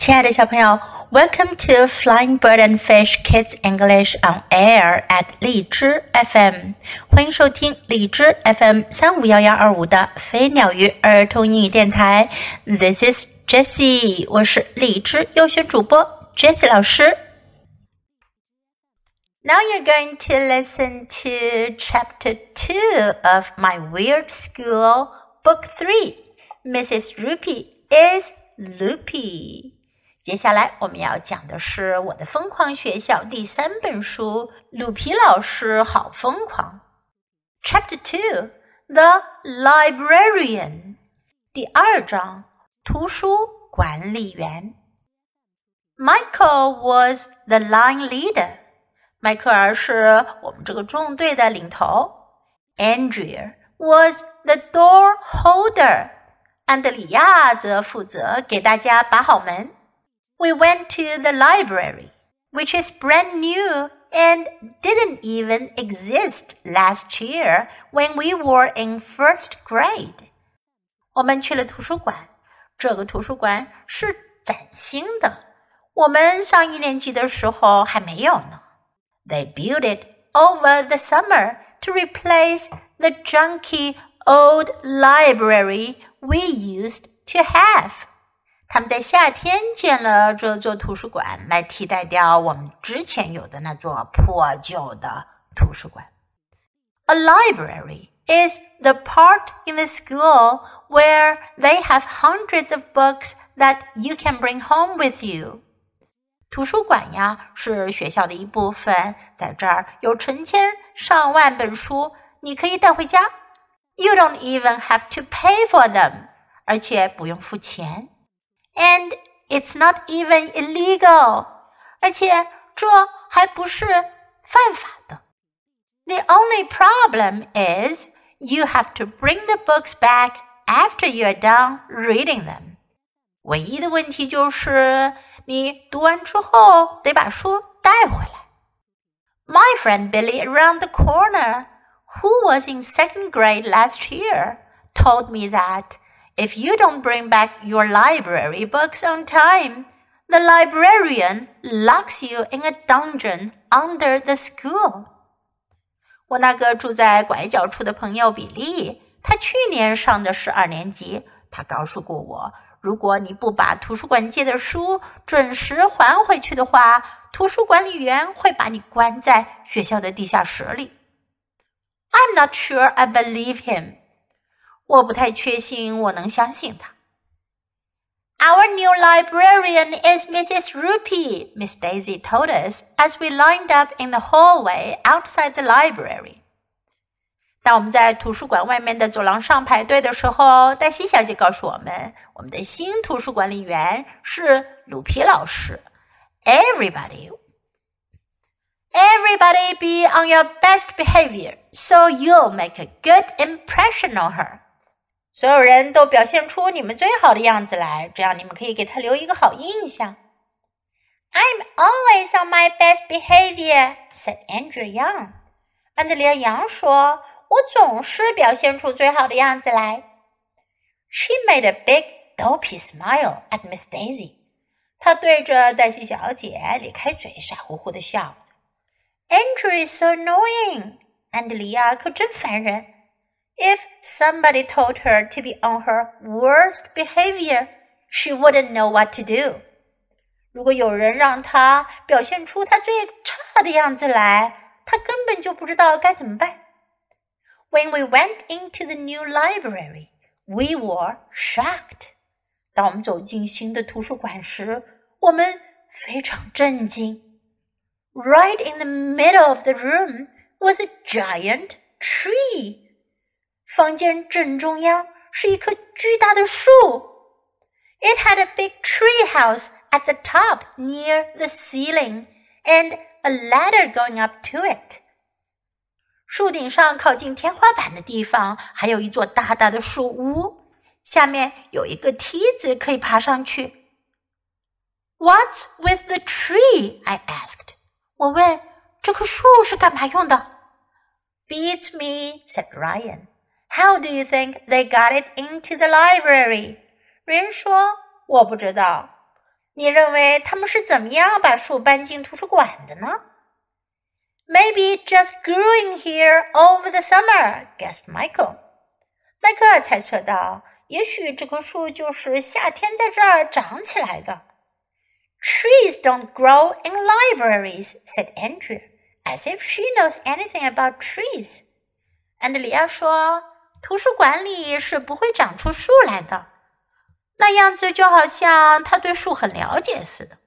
亲爱的小朋友，Welcome to Flying Bird and Fish Kids English on Air at 荔枝 FM，欢迎收听荔枝 FM 三五幺幺二五的飞鸟鱼儿童英语电台。This is Jessie，我是荔枝优选主播 Jessie 老师。Now you're going to listen to Chapter Two of My Weird School, Book Three. Mrs. Roopy is loopy. 接下来我们要讲的是《我的疯狂学校》第三本书，鲁皮老师好疯狂。Chapter Two: The Librarian，第二章，图书管理员。Michael was the line leader，迈克尔是我们这个纵队的领头。Andrea was the door holder，安德里亚则负责给大家把好门。we went to the library, which is brand new and didn't even exist last year when we were in first grade. 我们去了图书馆，这个图书馆是崭新的，我们上一年级的时候还没有呢。They built it over the summer to replace the junky old library we used to have. 他们在夏天建了这座图书馆，来替代掉我们之前有的那座破旧的图书馆。A library is the part in the school where they have hundreds of books that you can bring home with you. 图书馆呀，是学校的一部分，在这儿有成千上万本书，你可以带回家。You don't even have to pay for them，而且不用付钱。and it's not even illegal. 而且这还不是犯法的。The only problem is you have to bring the books back after you are done reading them. 唯一的问题就是你读完之后得把书带回来。My friend Billy around the corner, who was in second grade last year, told me that if you don't bring back your library books on time, the librarian locks you in a dungeon under the school. 我那个住在拐角处的朋友比利，他去年上的是二年级。他告诉过我，如果你不把图书馆借的书准时还回去的话，图书管理员会把你关在学校的地下室里。I'm not sure I believe him. 我不太确信我能相信他。Our new librarian is Mrs. Roopy, Miss Daisy told us as we lined up in the hallway outside the library. 当我们在图书馆外面的走廊上排队的时候，黛西小姐告诉我们，我们的新图书管理员是鲁皮老师。Everybody, everybody, be on your best behavior, so you'll make a good impression on her. 所有人都表现出你们最好的样子来，这样你们可以给他留一个好印象。I'm always on my best behavior," said Andrea Young. 安德烈杨说：“我总是表现出最好的样子来。” She made a big, dopey smile at Miss Daisy. 她对着黛西小姐咧开嘴，傻乎乎的笑着。Andrew is so annoying. 安德利亚可真烦人。if somebody told her to be on her worst behavior, she wouldn't know what to do. 如果有人让她表现出她最差的样子来，她根本就不知道该怎么办。When we went into the new library, we were shocked. 当我们走进新的图书馆时，我们非常震惊。Right in the middle of the room was a giant tree. 房间正中央是一棵巨大的树。It had a big tree house at the top near the ceiling and a ladder going up to it. 树顶上靠近天花板的地方还有一座大大的树屋，下面有一个梯子可以爬上去。What's with the tree? I asked. 我问这棵树是干嘛用的？Beats me, said Ryan. How do you think they got it into the library? 人说我不知道。 你认为他们是怎么样把树搬进图书馆的呢？Maybe just growing here over the summer, guessed Michael. 迈克尔猜测道：“也许这棵树就是夏天在这儿长起来的。” Trees don't grow in libraries, said Andrea, as if she knows anything about trees. 安德里亚说：“ 图书馆里是不会长出树来的。”那样子就好像他对树很了解似的。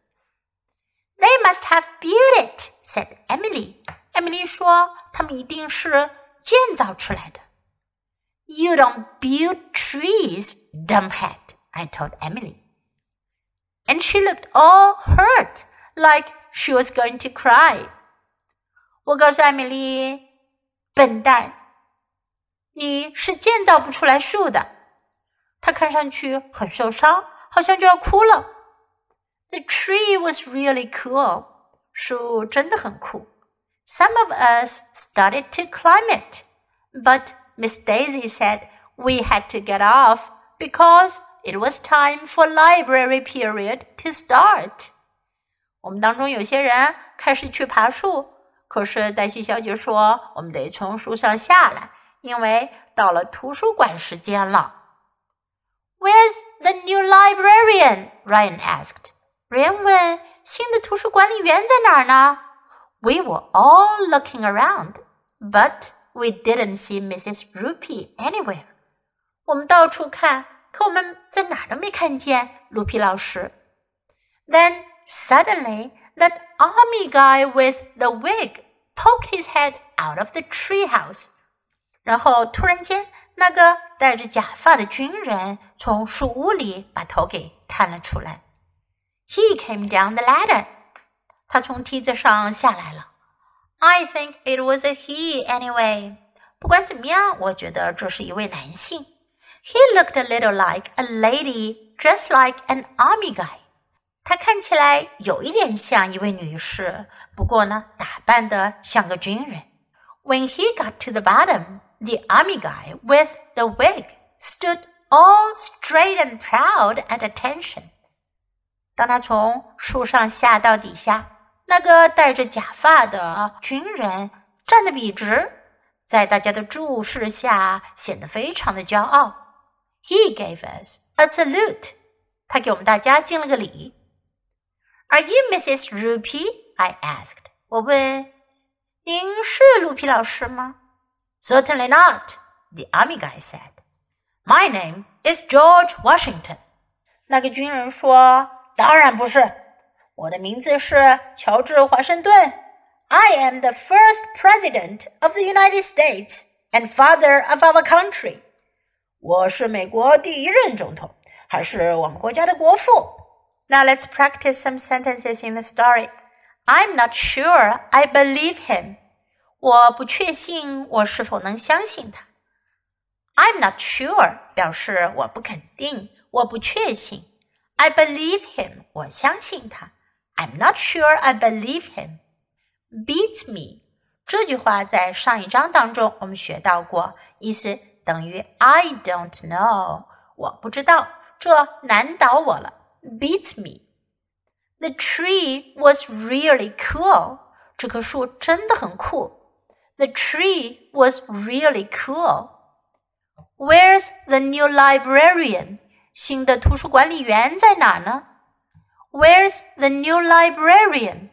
They must have built it," said Emily. 艾米丽说：“他们一定是建造出来的。” You don't build trees, dumbhead, I told Emily. And she looked all hurt, like she was going to cry. 我告诉艾米丽，笨蛋， 你是建造不出来树的。她看上去很受伤，好像就要哭了。The tree was really cool. 树真的很酷。Some of us started to climb it, but Miss Daisy said we had to get off because it was time for library period to start. 我们当中有些人开始去爬树，可是黛西小姐说我们得从树上下来，因为到了图书馆时间了。Where's the new librarian? Ryan asked. Ryan 问：“新的图书管理员在哪儿呢？”We were all looking around, but we didn't see Mrs. Roopy anywhere. 我们到处看，可我们在哪儿都没看见卢皮老师。Then suddenly, that army guy with the wig poked his head out of the treehouse. 然后突然间，那个戴着假发的军人从树屋里把头给探了出来。He came down the ladder. 他从梯子上下来了。I think it was a he anyway. 不管怎么样，我觉得这是一位男性。He looked a little like a lady dressed like an army guy. 他看起来有一点像一位女士，不过呢，打扮的像个军人。When he got to the bottom, The army guy with the wig stood all straight and proud at attention. 当他从树上下到底下，那个戴着假发的军人站得笔直，在大家的注视下显得非常的骄傲。He gave us a salute. 他给我们大家敬了个礼。Are you Mrs. Roopy? I asked. 我问您是鲁皮老师吗？？Certainly not, the army guy said. My name is George Washington. 那个军人说，当然不是。我的名字是乔治华盛顿。I am the first president of the United States and father of our country。我是美国第一任总统，还是我们国家的国父。Now let's practice some sentences in the story. I'm not sure I believe him. 我不确信我是否能相信他。I'm not sure 表示我不肯定，我不确信。I believe him，我相信他。I'm not sure I believe him. Beats me 这句话在上一章当中我们学到过，意思等于 I don't know，我不知道，这难倒我了。Beats me. The tree was really cool. 这棵树真的很酷。 the tree was really cool. Where's the new librarian? 新的图书管理员在哪呢？Where's the new librarian?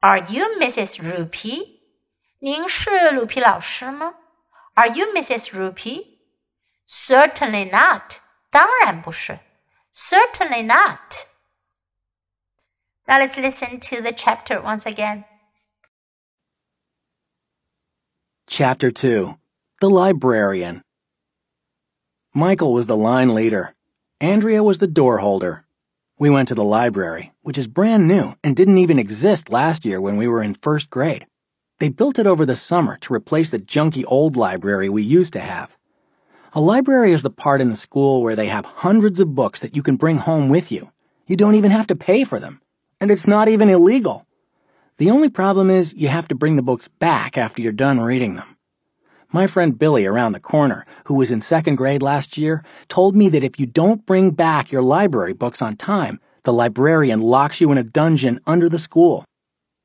Are you Mrs. Roopy? 您是鲁皮老师吗？Are you Mrs. Roopy? Certainly not. 当然不是。Certainly not. Now let's listen to the chapter once again. Chapter 2 The Librarian Michael was the line leader. Andrea was the door holder. We went to the library, which is brand new and didn't even exist last year when we were in first grade. They built it over the summer to replace the junky old library we used to have. A library is the part in the school where they have hundreds of books that you can bring home with you. You don't even have to pay for them. And it's not even illegal. The only problem is you have to bring the books back after you're done reading them. My friend Billy around the corner, who was in second grade last year, told me that if you don't bring back your library books on time, the librarian locks you in a dungeon under the school.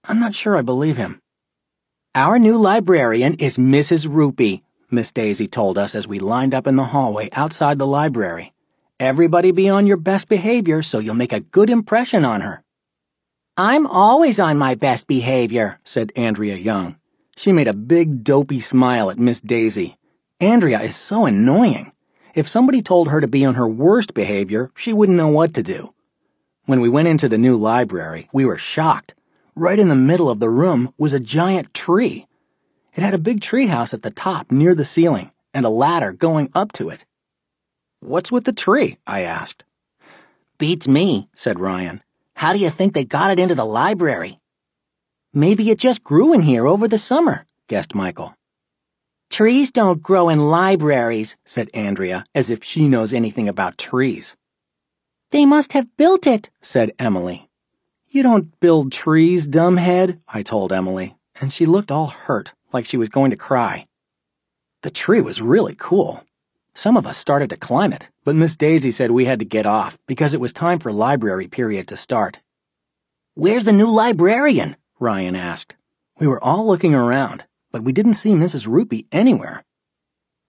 I'm not sure I believe him. Our new librarian is Mrs. Roopy, Miss Daisy told us as we lined up in the hallway outside the library. Everybody be on your best behavior so you'll make a good impression on her. I'm always on my best behavior, said Andrea Young. She made a big dopey smile at Miss Daisy. Andrea is so annoying. If somebody told her to be on her worst behavior, she wouldn't know what to do. When we went into the new library, we were shocked. Right in the middle of the room was a giant tree. It had a big treehouse at the top near the ceiling and a ladder going up to it. What's with the tree? I asked. Beats me, said Ryan. How do you think they got it into the library? Maybe it just grew in here over the summer, guessed Michael. Trees don't grow in libraries, said Andrea, as if she knows anything about trees. They must have built it, said Emily. You don't build trees, dumbhead, I told Emily, and she looked all hurt, like she was going to cry. The tree was really cool. Some of us started to climb it, but Miss Daisy said we had to get off because it was time for library period to start. Where's the new librarian? Ryan asked. We were all looking around, but we didn't see Mrs. Roopy anywhere.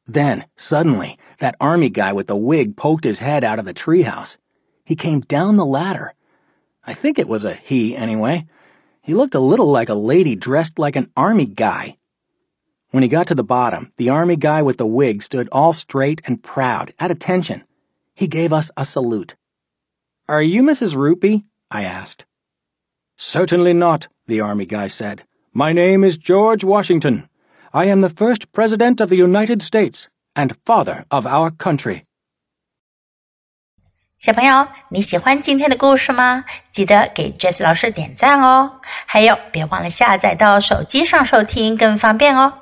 Then, suddenly, that army guy with the wig poked his head out of the treehouse. He came down the ladder. I think it was a he, anyway. He looked a little like a lady dressed like an army guy. When he got to the bottom, the army guy with the wig stood all straight and proud, at attention. He gave us a salute. Are you Mrs. Roopy? I asked. Certainly not, the army guy said. My name is George Washington. I am the first President of the United States and father of our country. 小朋友，你喜欢今天的故事吗？记得给 Jess 老师点赞哦！还有，别忘了下载到手机上收听，更方便哦。